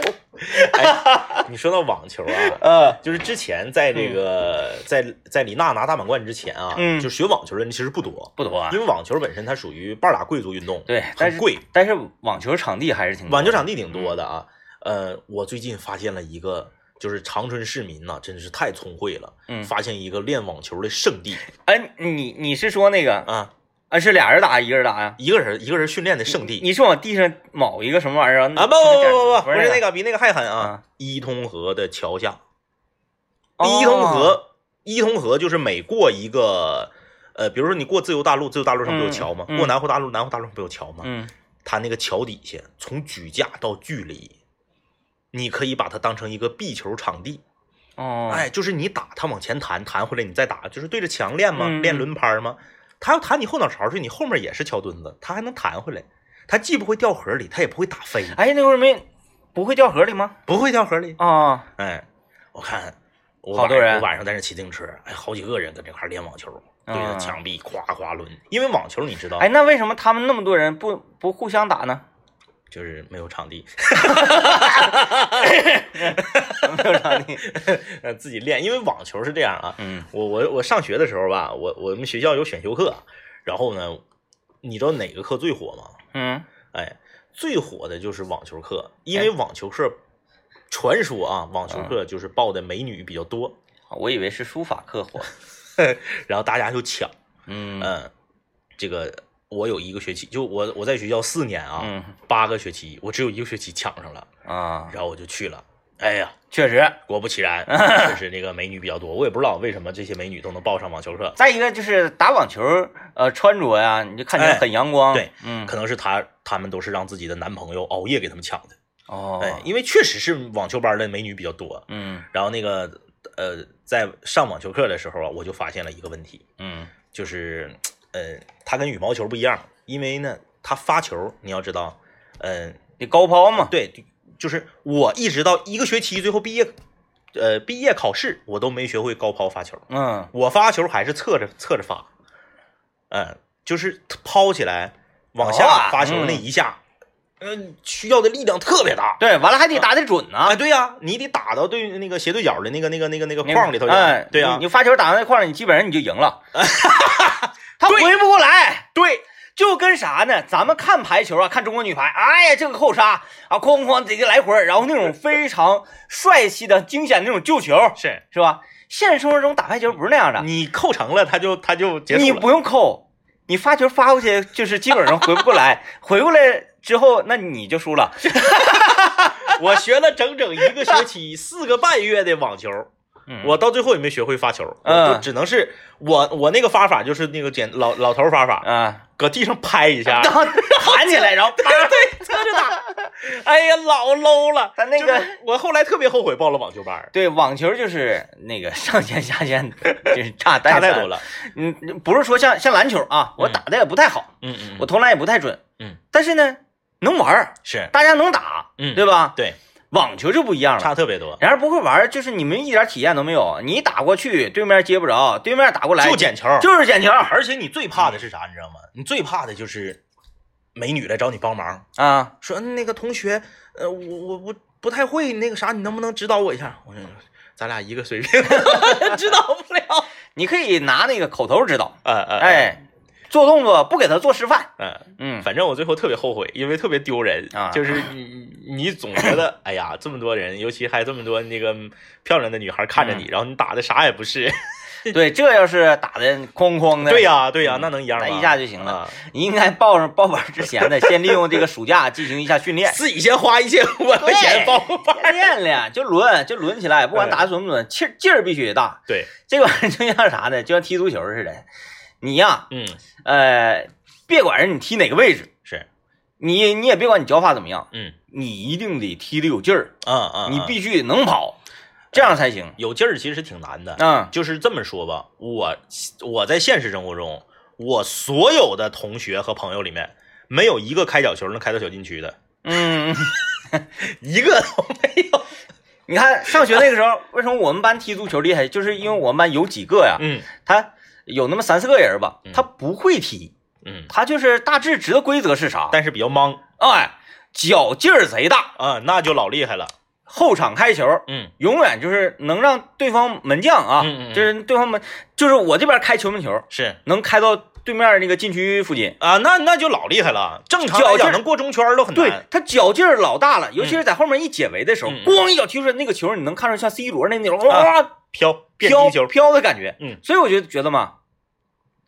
哎，你说到网球啊，呃，就是之前在这个在在李娜拿大满贯之前啊，嗯就学网球的人其实不多，不多啊因。为网球本身它属于半拉贵族运动，对，但是很贵，但是网球场地还是挺多网球场地挺多的啊。呃，我最近发现了一个，就是长春市民呐、真是太聪慧了，嗯发现一个练网球的圣地哎，你你是说那个啊，啊？是俩人打，一个人打呀？一个人一个人训练的圣地你是往地上铆一个什么玩意儿啊！不不不不不，不是那个，比那个还狠啊啊！伊通河的桥下，哦伊通河，伊通河就是每过一个。呃，比如说你过自由大陆，自由大陆上不有桥吗？嗯嗯过南湖大陆，南湖大陆上不有桥吗？嗯它那个桥底下，从举架到距离，你可以把它当成一个壁球场地。哦，哎，就是你打它往前弹，弹回来你再打，就是对着墙练嘛，嗯练轮拍嘛。它要弹你后脑勺去，你后面也是桥墩子，它还能弹回来。它既不会掉河里，它也不会打飞，哎，那会儿没不会掉河里吗？不会掉河里。啊，哎，我看我好多人晚我晚上在那骑自行车，哎，好几个人跟这块练网球，对着啊墙壁夸夸抡。因为网球你知道，哎，那为什么他们那么多人不不互相打呢？就是没有场地，没有场地。呃，自己练。因为网球是这样啊，嗯我我我上学的时候吧，我我们学校有选修课，然后呢，你知道哪个课最火吗？嗯哎，最火的就是网球课，因为网球课传说啊，网球课就是报的美女比较多，我以为是书法课火。然后大家就抢。嗯嗯，这个我有一个学期，就我我在学校四年啊，嗯八个学期，我只有一个学期抢上了，啊，然后我就去了。哎呀，确实。果不其然，确实那个美女比较多。我也不知道为什么这些美女都能报上网球课，再一个就是打网球，呃，穿着呀，你就看起来很阳光。对，嗯，可能是她她们都是让自己的男朋友熬夜给他们抢的。哦，哎，因为确实是网球班的美女比较多。嗯然后那个呃，在上网球课的时候啊，我就发现了一个问题，嗯就是呃，它跟羽毛球不一样，因为呢，它发球你要知道，嗯、你高抛嘛。对，就是我一直到一个学期最后毕业，呃，毕业考试我都没学会高抛发球，嗯我发球还是侧着侧着发，嗯、就是抛起来往哦下发球嗯那一下，嗯、需要的力量特别大。对，完了还得打得准呢。啊，对呀、你得打到对那个斜对角的那个那个那个那个框里头去。哎，对呀、你你发球打到那框里，你基本上你就赢了。他回不过来。对，就跟啥呢？咱们看排球啊，看中国女排，哎呀，这个扣杀啊，哐哐这个来回，然后那种非常帅气的、惊险的那种救球，是是吧？现实生活中打排球不是那样的，你扣成了，他就他就结束了。你不用扣，你发球发过去就是基本上回不过来，回过来之后那你就输了。我学了整整一个学期，四个半月的网球，嗯我到最后也没学会发球，嗯我就只能是我我那个发法就是那个简老老头发法，嗯，搁地上拍一下，然后弹起来，然后对，侧着打。哎呀，老 low 了。他那个就是我后来特别后悔报了网球班，对网球就是那个上线下线就是差太远差太多。了。嗯，不是说像像篮球啊，我嗯打的也不太好，嗯嗯，我投篮也不太准，嗯，但是呢能玩儿，是大家能打，嗯对吧？对，网球就不一样了。差特别多，然而不会玩儿，就是你们一点体验都没有。你打过去，对面接不着，对面打过来就捡球。就是捡球而且你最怕的是啥，你知道吗？你最怕的就是美女来找你帮忙，啊！说嗯那个同学，呃，我我我不太会那个啥，你能不能指导我一下？我说咱俩一个水平，指导不了。你可以拿那个口头指导，呃呃，哎，做动作不给他做示范。嗯，嗯，反正我最后特别后悔，因为特别丢人啊就是你你总觉得，哎呀，这么多人，尤其还这么多那个漂亮的女孩看着嗯你，然后你打的啥也不是。对，这要是打的哐哐的，对呀、对呀、嗯那能一样吗？那一下就行了啊你应该报上报班之前呢，先利用这个暑假进行一下训练。自己先花一千五百块钱报个班。先练练，就抡，就抡起来，不管打的准不准，气劲儿必须得大。对，这玩意儿就像啥呢？就像踢足球似的，你呀，嗯，呃，别管人你踢哪个位置，是，你你也别管你脚法怎么样，嗯你一定得踢得有劲儿，嗯嗯，嗯你必须得能跑，这样才行。有劲儿，其实挺难的。嗯就是这么说吧，我我在现实生活中，我所有的同学和朋友里面，没有一个开脚球能开到小禁区的，嗯，一个都没有。你看上学那个时候，为什么我们班踢足球厉害？就是因为我们班有几个呀，嗯他有那么三四个人吧嗯，他不会踢，嗯，他就是大致知道规则是啥，但是比较莽哎，脚劲儿贼大，啊，那就老厉害了。后场开球，嗯永远就是能让对方门将啊，嗯嗯嗯。就是对方门，就是我这边开球门球，是。能开到对面那个禁区附近。啊，那那就老厉害了。正常来脚能过中圈都很对难。他脚劲儿老大了，尤其是在后面一解围的时候，咣一脚踢出来，那个球你能看出像 C 罗那那种哇飘变飘球，飘的感觉。嗯，所以我就觉得嘛，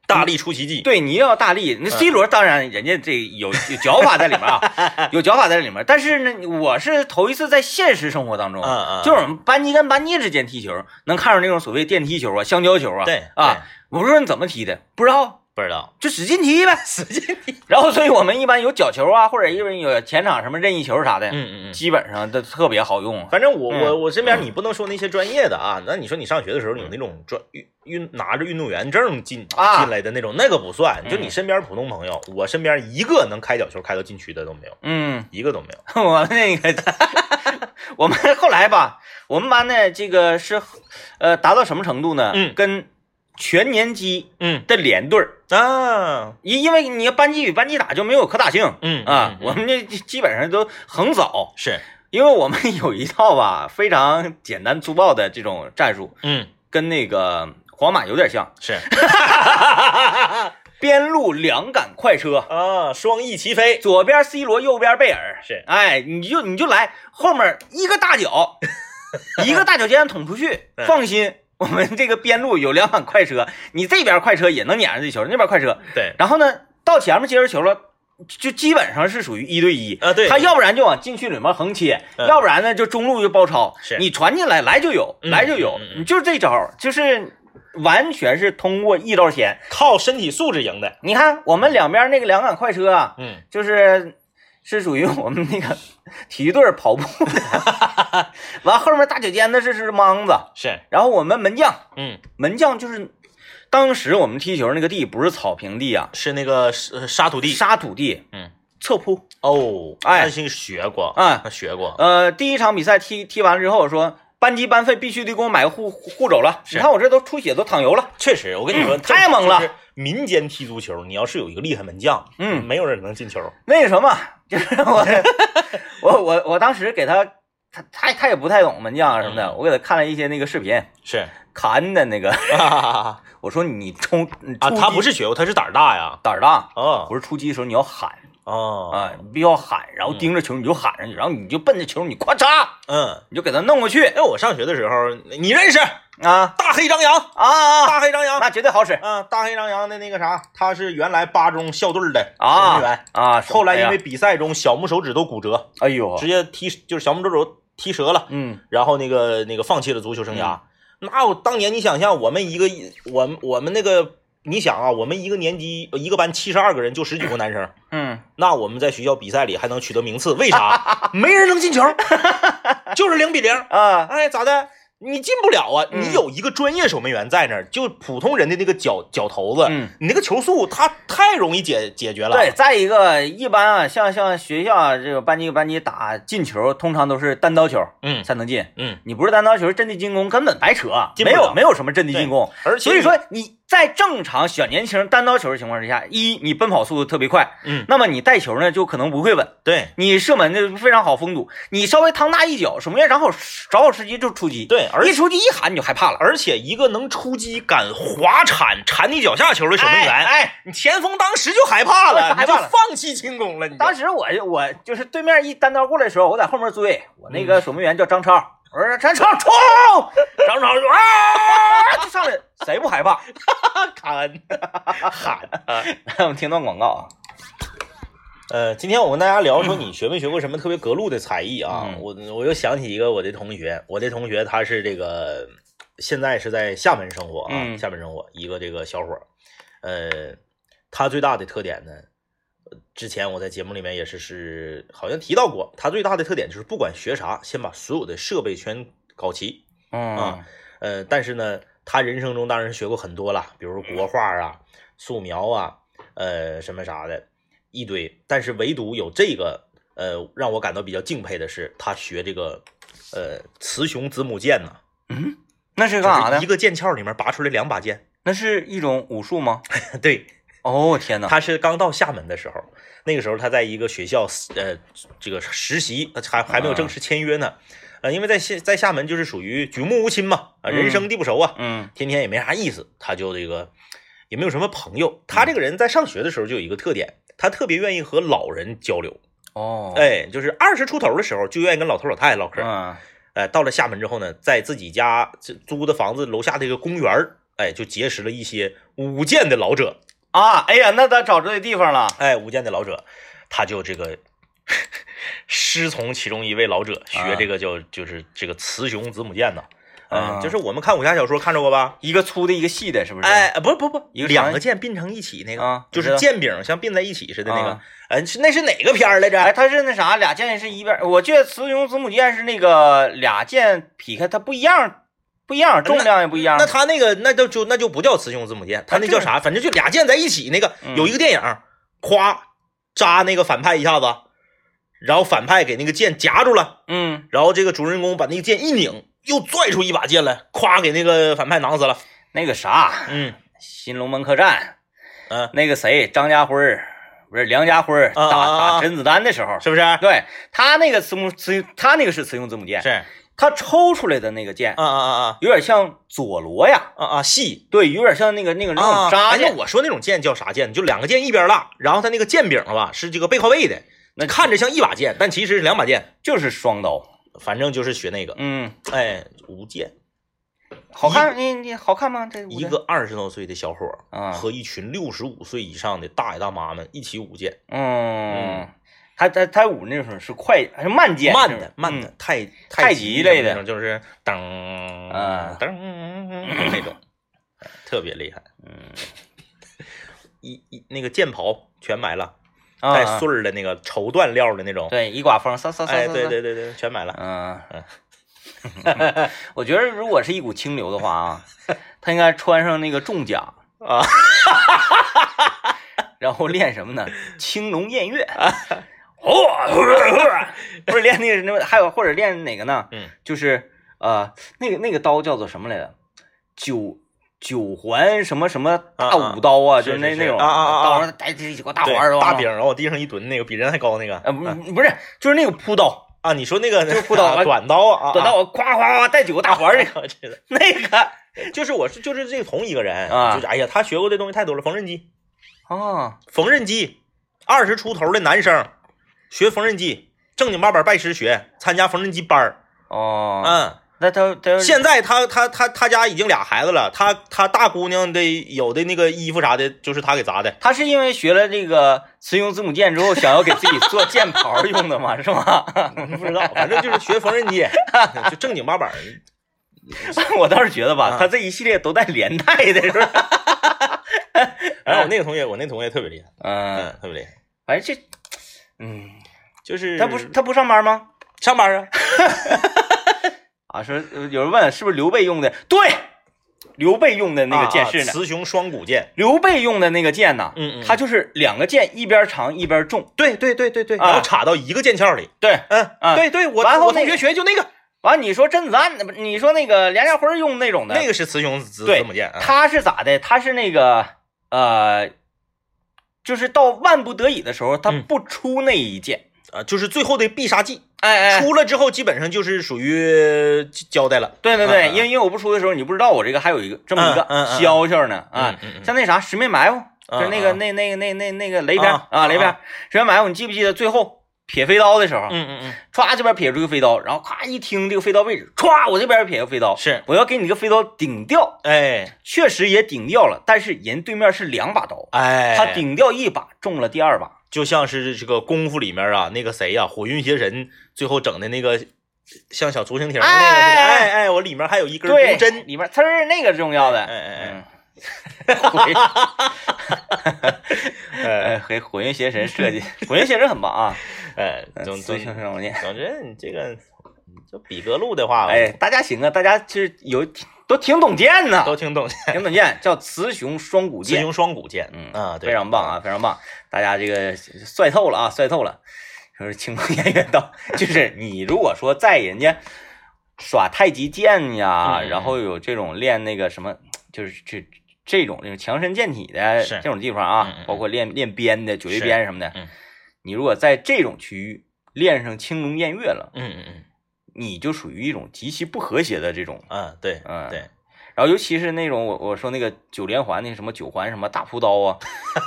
大力出奇迹。对，你要大力。那 C 罗当然人家这有有脚法在里面啊，有脚法在里面。但是呢，我是头一次在现实生活当中，嗯嗯，就是我们班级跟班级之间踢球，能看出那种所谓电梯球啊、香蕉球啊。对啊，我说你怎么踢的？不知道，不知道，就使劲踢呗。使劲踢。然后，所以我们一般有角球啊，或者因为有前场什么任意球啥的，嗯嗯嗯。基本上都特别好用。反正我嗯我我身边你不能说那些专业的啊，那你说你上学的时候有那种专运运拿着运动员证进啊进来的那种，那个不算。就你嗯身边普通朋友，我身边一个能开角球开到禁区的都没有，嗯，一个都没有。我那个，我们后来吧，我们班呢，这个是呃达到什么程度呢？嗯跟全年级嗯。的连队儿，啊，因因为你班级与班级打就没有可打性。嗯啊，我们这基本上都横扫，是，因为我们有一套吧非常简单粗暴的这种战术，嗯。跟那个皇马有点像。是，边路两杆快车，啊，双翼齐飞，左边 C 罗，右边贝尔，是。哎，你就你就来后面一个大脚，一个大脚尖捅出去，嗯。放心，我们这个边路有两杆快车，你这边快车也能撵上这球，那边快车，对，然后呢，到前面接着球了，就基本上是属于一对一啊对。他要不然就往禁区里面横切，嗯。要不然呢就中路就包抄，是。你传进来来就有，嗯来就有，你就是这招，就是完全是通过一招鲜。靠身体素质赢的，你看我们两边那个两杆快车啊，嗯，就是是属于我们那个 体育队跑步的，完后面大脚尖子是是莽子，是，然后我们门将嗯，门将就是当时我们踢球那个地不是草坪地啊，是那个沙沙土地，沙土地，嗯，侧扑。哦，哎那是学过，啊那学过，呃，第一场比赛踢踢完了之后说。班级班费必须得给我买个护护护肘了，你看我这都出血都淌油了。确实，我跟你说，嗯太猛了。民间踢足球，你要是有一个厉害门将，嗯没有人能进球。那个什么，就是 我我我我当时给他，他他他也不太懂门将啊什么的，嗯我给他看了一些那个视频，是卡恩的那个，啊，我说你冲啊他不是学过，他是胆儿大呀。胆儿大，哦不是出击的时候你要喊哦，啊，你必须要喊，然后盯着球你就喊上去，然后你就奔着球你咵嚓嗯，你就给他弄过去。哎，我上学的时候，你认识啊？大黑张扬？啊啊，大黑张扬那绝对好使。啊，大黑张扬的那个啥，他是原来八中校队的守啊门员，啊，后来因为比赛中小拇手指都骨折，哎呦直，接踢就是小拇手指头踢折了，嗯。然后那个那个放弃了足球生涯。那我当年你想象，我们一个我们我们那个，你想啊，我们一个年级一个班七十二个人，就十几个男生，嗯，那我们在学校比赛里还能取得名次，为啥？没人能进球，就是零比零。啊哎，咋的？你进不了啊！嗯你有一个专业守门员在那儿，就普通人的那个脚脚头子，嗯。你那个球速，他太容易解解决了。对，，再一个，一般啊，像像学校啊这个班级班级打进球，通常都是单刀球嗯才能进。嗯，你不是单刀球，阵地进攻根本白扯，没有没有什么阵地进攻。而且所以说你在正常小年轻单刀球的情况之下，一你奔跑速度特别快，嗯，那么你带球呢就可能不会稳，对。你射门就非常好封堵，你稍微趟大一脚，守门员正好找好时机就出击，对，而一出击一喊你就害怕了。而且一个能出击、敢滑铲铲你脚下球的守门员，哎哎。你前锋当时就害怕了，就害怕了。放弃进攻了。你当时我我就是对面一单刀过来的时候，我在后面追，我那个守门员叫张超，我说张超冲，张超就啊！就上来，谁不害怕？卡恩喊。啊。我们听段广告啊，呃，今天我跟大家聊说你学没学过什么特别格路的才艺啊？嗯。我我又想起一个我的同学，我的同学他是这个现在是在厦门生活啊，嗯。厦门生活一个这个小伙儿，呃，他最大的特点呢，呃之前我在节目里面也是是好像提到过，他最大的特点就是不管学啥，先把所有的设备全搞齐，嗯啊呃，但是呢，他人生中当然是学过很多了，比如国画啊、素描啊，呃，什么啥的，一堆。但是唯独有这个，呃，让我感到比较敬佩的是，他学这个，呃，雌雄子母剑呢，嗯，那是干啥的就是一？个剑鞘里面拔出来两把剑。那是一种武术吗？对，哦天哪！他是刚到厦门的时候，那个时候他在一个学校，呃，这个实习，还还没有正式签约呢。呃，因为在厦在厦门就是属于举目无亲嘛，啊，人生地不熟啊，嗯天天也没啥意思，他就这个也没有什么朋友。他这个人在上学的时候就有一个特点，他特别愿意和老人交流。哦，哎，就是二十出头的时候就愿意跟老头老太太唠嗑。嗯哎，到了厦门之后呢，在自己家这租的房子楼下的一个公园儿哎，就结识了一些舞剑的老者。啊，哎呀，那他找对地方了。哎，舞剑的老者，他就这个师从其中一位老者学这个叫、就是这个雌雄子母剑呢。嗯、啊就是我们看武侠小说看着过吧？一个粗的，一个细的，是不是？哎，不不不，一个两个剑并成一起那个，就是剑柄像并在一起似的那个啊。嗯、是那是哪个片儿来着？哎，他是那啥，俩剑是一边，我记得雌雄子母剑是那个俩剑劈开，它不一样，不一样，重量也不一样。那他那个那就就那就不叫雌雄字母剑，他那叫啥？反正就俩剑在一起那个。嗯有一个电影，咵扎那个反派一下子，然后反派给那个剑夹住了，嗯，然后这个主人公把那个剑一拧，又拽出一把剑来，咵给那个反派囊死了。那个啥，嗯新龙门客栈，嗯，那个谁，张家辉儿不是梁家辉儿打打甄子丹的时候，是不是？对他那个雌母雌，他那个是雌雄字母剑，是它抽出来的那个剑啊啊啊啊。有点像佐罗呀，啊啊细。对，有点像那个那个那啊种扎剑，我说那种剑叫啥剑？就两个剑一边大，然后它那个剑柄吧是这个背靠背的，那看着像一把剑，但其实是两把剑。就是双刀。反正就是学那个，嗯，哎，舞剑，好看，你你好看吗？这一个二十多岁的小伙儿啊，和一群六十五岁以上的大爷大妈们一起舞剑，嗯，他他他舞那种是快还是慢剑？慢的慢的，嗯太太极极类的那种，就是噔啊噔那种，特别厉害。嗯 一一那个剑袍全买了，啊带穗儿的那个绸缎料的那种，对，一刮风，嗖嗖嗖哎，对对对对，全买了。嗯。我觉得如果是一股清流的话啊，他应该穿上那个重甲啊，然后练什么呢？青龙偃月，嚯，不是练那个什么，还有或者练哪个呢？嗯，就是呃，那个那个刀叫做什么来着？九九环什么什么大武刀啊，就是那那种啊啊啊。啊刀上带这几个大对环儿，大饼，然后往地上一蹲，那个比人还高那个。呃，不不是，就是那个扑刀，啊，你说那个就是扑刀啊 短刀啊，短刀夸夸夸带九个大环儿那个，我知道，那个就是我是就是这个同一个人啊。就是哎呀，他学过的东西太多了，缝纫机，啊，缝纫机，二十出头的男生学缝纫机，正经八百拜师学，参加缝纫机班儿，哦，嗯。那他他现在他他他他家已经俩孩子了，他他大姑娘的有的那个衣服啥的，就是他给砸的。他是因为学了这个雌雄字母键之后，想要给自己做剑袍用的吗？是吗？不知道，反正就是学缝纫机，就正经八百儿。我倒是觉得吧，啊他这一系列都带连带的，是吧？然后我那个同学，我那同学特别厉害，嗯，嗯，特别厉害，反正这，嗯，就是他不是他不上班吗？上班啊，啊，说呃有人问是不是刘备用的？对，刘备用的那个剑啊是呢。雌雄双股剑，刘备用的那个剑呢，嗯嗯它就是两个剑一边长一边重。对对对对对，啊然后插到一个剑鞘里，对，嗯啊对对，我我同然后那个学学就那个，完你说甄子丹，不你说那个梁家辉用那种的，那个是雌雄子子母剑，啊他是咋的？他是那个呃，就是到万不得已的时候，他嗯不出那一剑。啊，就是最后的必杀技，哎哎，出了之后基本上就是属于交代了，对对对，因为因为我不出的时候，你不知道我这个还有一个这么一个消息呢啊像那啥十面埋伏，嗯就是那个嗯那那个那那那个雷片啊啊雷片啊十面埋伏，你记不记得最后撇飞刀的时候，嗯嗯嗯，歘这边撇出一个飞刀，然后咵一听这个飞刀位置，歘我这边撇个飞刀，是，我要给你这个飞刀顶掉，哎。确实也顶掉了，但是人对面是两把刀，哎，他顶掉一把，中了第二把。就像是这个功夫里面啊，那个谁呀、火云邪神最后整的那个像小竹蜻蜓那个似的，哎哎我里面还有一根对，毒针，里面呲儿那个重要的，哎哎嗯，火云哎 哎，给火云邪神设计，火云邪神很棒啊，哎，总总最强生念，总之你这个就比格路的话，哎，大家行啊，大家其实有都挺懂剑呐，都挺懂，挺懂剑，叫雌雄双股剑，雌雄双股剑，嗯啊，对，非常棒啊，非常棒，大家这个帅透了啊，帅透了。说是青龙偃月刀，就是你如果说在人家耍太极剑呀，然后有这种练那个什么，就是这这种这种强身健体的是这种地方啊，包括练练鞭的、九月鞭什么的，嗯你如果在这种区域练上青龙偃月了，嗯嗯嗯你就属于一种极其不和谐的这种。嗯，对嗯对，然后尤其是那种我我说那个九连环那什么九环什么大扑刀啊，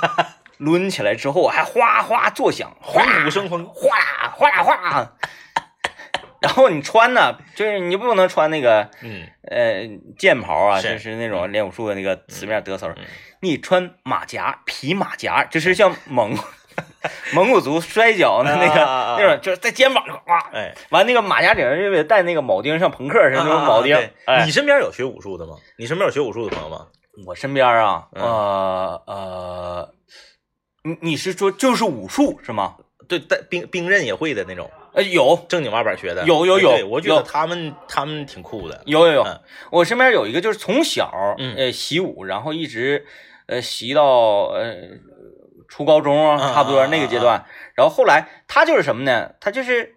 抡起来之后还哗哗作响，哗虎虎生风，哗啦哗啦哗啦。然后你穿呢，就是你不能穿那个嗯。呃剑袍啊，就是那种练武术的那个四面得手，嗯。你穿马甲皮马甲，就是像蒙 蒙古族摔跤的那个那种，就是在肩膀上哇，哎，完那个马甲顶上就得带那个铆钉，像朋克似的那种啊铆钉你身边有学武术的吗？你身边有学武术的朋友吗？我身边啊，嗯。呃呃，你你是说就是武术是吗？对，带兵兵刃也会的那种，呃，有。正经八百学的，有有有对我觉得他们他们挺酷的，有有有嗯，我身边有一个就是从小习武，然后一直呃习到呃初高中嗯啊，差不多嗯那个阶段，然后后来他就是什么呢？他就是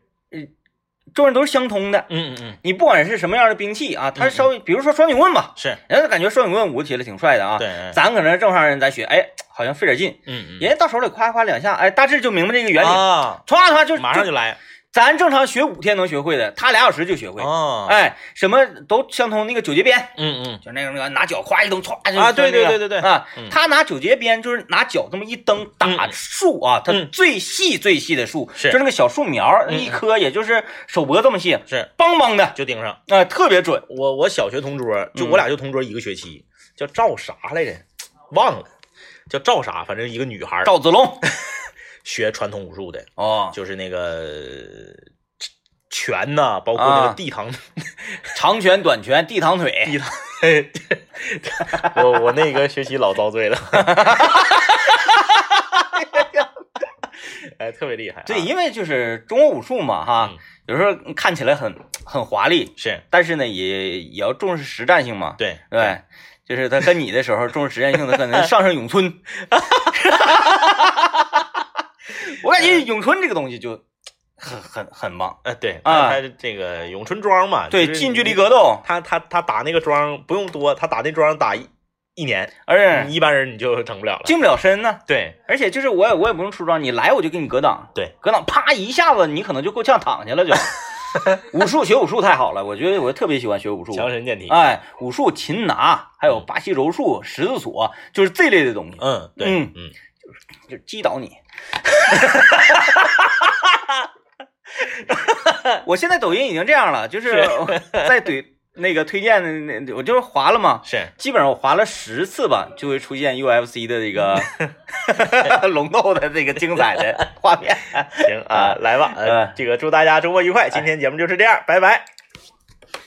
呃重人都是相通的，嗯嗯嗯，你不管是什么样的兵器啊，他稍微比如说双截棍吧，是。人家感觉双截棍舞起来挺帅的啊，对，嗯咱可能正常人咱学，哎，好像费点劲。嗯嗯，人家到手里夸夸两下，哎，大致就明白这个原理，啊，歘歘就马上就来，咱正常学五天能学会的，他俩小时就学会。哦，哎，什么都相通。那个九节鞭，嗯嗯，就那个那个拿脚夸一蹬，歘就啊对对对对对啊嗯，他拿九节鞭就是拿脚这么一蹬打嗯树啊，它嗯最细最细的树，是就那个小树苗一棵也就是手脖这么细，是梆梆的，就盯上。哎，特别准。我我小学同桌，就嗯我俩就同桌一个学期，叫赵啥来着？忘了，叫赵啥，反正一个女孩赵子龙，学传统武术的，哦，就是那个拳呐，包括那啊个地堂，长拳、短拳、地堂腿，地堂。我我那个学习老遭罪了，哎，特别厉害啊。对，因为就是中国武术嘛，哈嗯，有时候看起来很很华丽，是但是呢，也也要重视实战性嘛。对对，就是他跟你的时候重视实战性的，可能 上上咏春。我感觉咏春这个东西就很很很棒，呃，对，啊。他他这个咏春桩嘛，对，近距离格斗，他他他打那个桩不用多，他打那桩打一一年，而且你一般人你就整不了了。近不了身呢。对。而且就是我也我也不用出装，你来我就给你格挡，对，格挡啪一下子，你可能就够呛躺下了就。武术学武术太好了，我觉得我特别喜欢学武术。强身健体。哎，武术擒拿，还有巴西柔术、十字锁，就是这类的东西，嗯，对，嗯。嗯，就是就击倒你。我现在抖音已经这样了，就是在怼那个推荐的那，我就是划了嘛，是基本上我划了十次吧，就会出现 UFC 的这个 龙斗的这个精彩的画面。行啊，来吧，这个祝大家周末愉快。今天节目就是这样，拜拜。